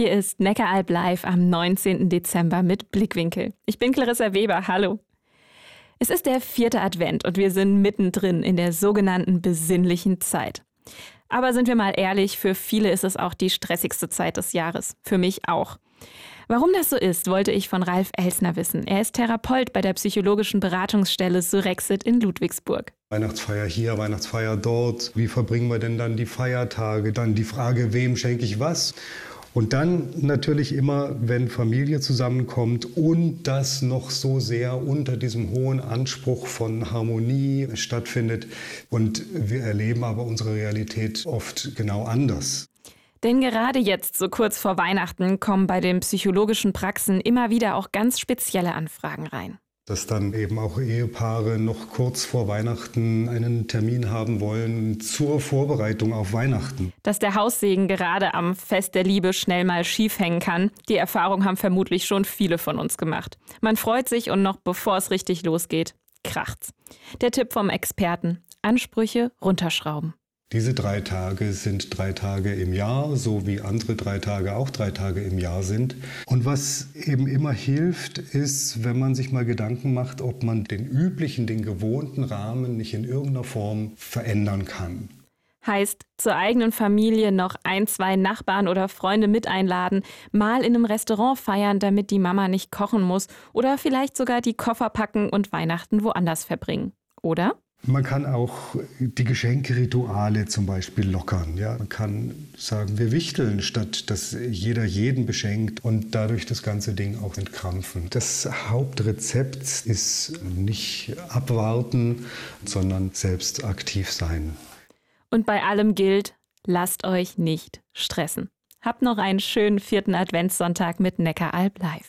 Hier ist Neckaralb Live am 19. Dezember mit Blickwinkel. Ich bin Clarissa Weber. Hallo. Es ist der vierte Advent und wir sind mittendrin in der sogenannten besinnlichen Zeit. Aber sind wir mal ehrlich, für viele ist es auch die stressigste Zeit des Jahres. Für mich auch. Warum das so ist, wollte ich von Ralf Elsner wissen. Er ist Therapeut bei der psychologischen Beratungsstelle Surexit in Ludwigsburg. Weihnachtsfeier hier, Weihnachtsfeier dort. Wie verbringen wir denn dann die Feiertage? Dann die Frage, wem schenke ich was? Und dann natürlich immer, wenn Familie zusammenkommt und das noch so sehr unter diesem hohen Anspruch von Harmonie stattfindet. Und wir erleben aber unsere Realität oft genau anders. Denn gerade jetzt, so kurz vor Weihnachten, kommen bei den psychologischen Praxen immer wieder auch ganz spezielle Anfragen rein dass dann eben auch Ehepaare noch kurz vor Weihnachten einen Termin haben wollen zur Vorbereitung auf Weihnachten. Dass der Haussegen gerade am Fest der Liebe schnell mal schief hängen kann, die Erfahrung haben vermutlich schon viele von uns gemacht. Man freut sich und noch bevor es richtig losgeht, kracht's. Der Tipp vom Experten: Ansprüche runterschrauben. Diese drei Tage sind drei Tage im Jahr, so wie andere drei Tage auch drei Tage im Jahr sind. Und was eben immer hilft, ist, wenn man sich mal Gedanken macht, ob man den üblichen, den gewohnten Rahmen nicht in irgendeiner Form verändern kann. Heißt, zur eigenen Familie noch ein, zwei Nachbarn oder Freunde mit einladen, mal in einem Restaurant feiern, damit die Mama nicht kochen muss oder vielleicht sogar die Koffer packen und Weihnachten woanders verbringen. Oder? Man kann auch die Geschenkerituale zum Beispiel lockern. Ja? Man kann sagen, wir wichteln, statt dass jeder jeden beschenkt und dadurch das ganze Ding auch entkrampfen. Das Hauptrezept ist nicht abwarten, sondern selbst aktiv sein. Und bei allem gilt, lasst euch nicht stressen. Habt noch einen schönen vierten Adventssonntag mit Neckaralb live.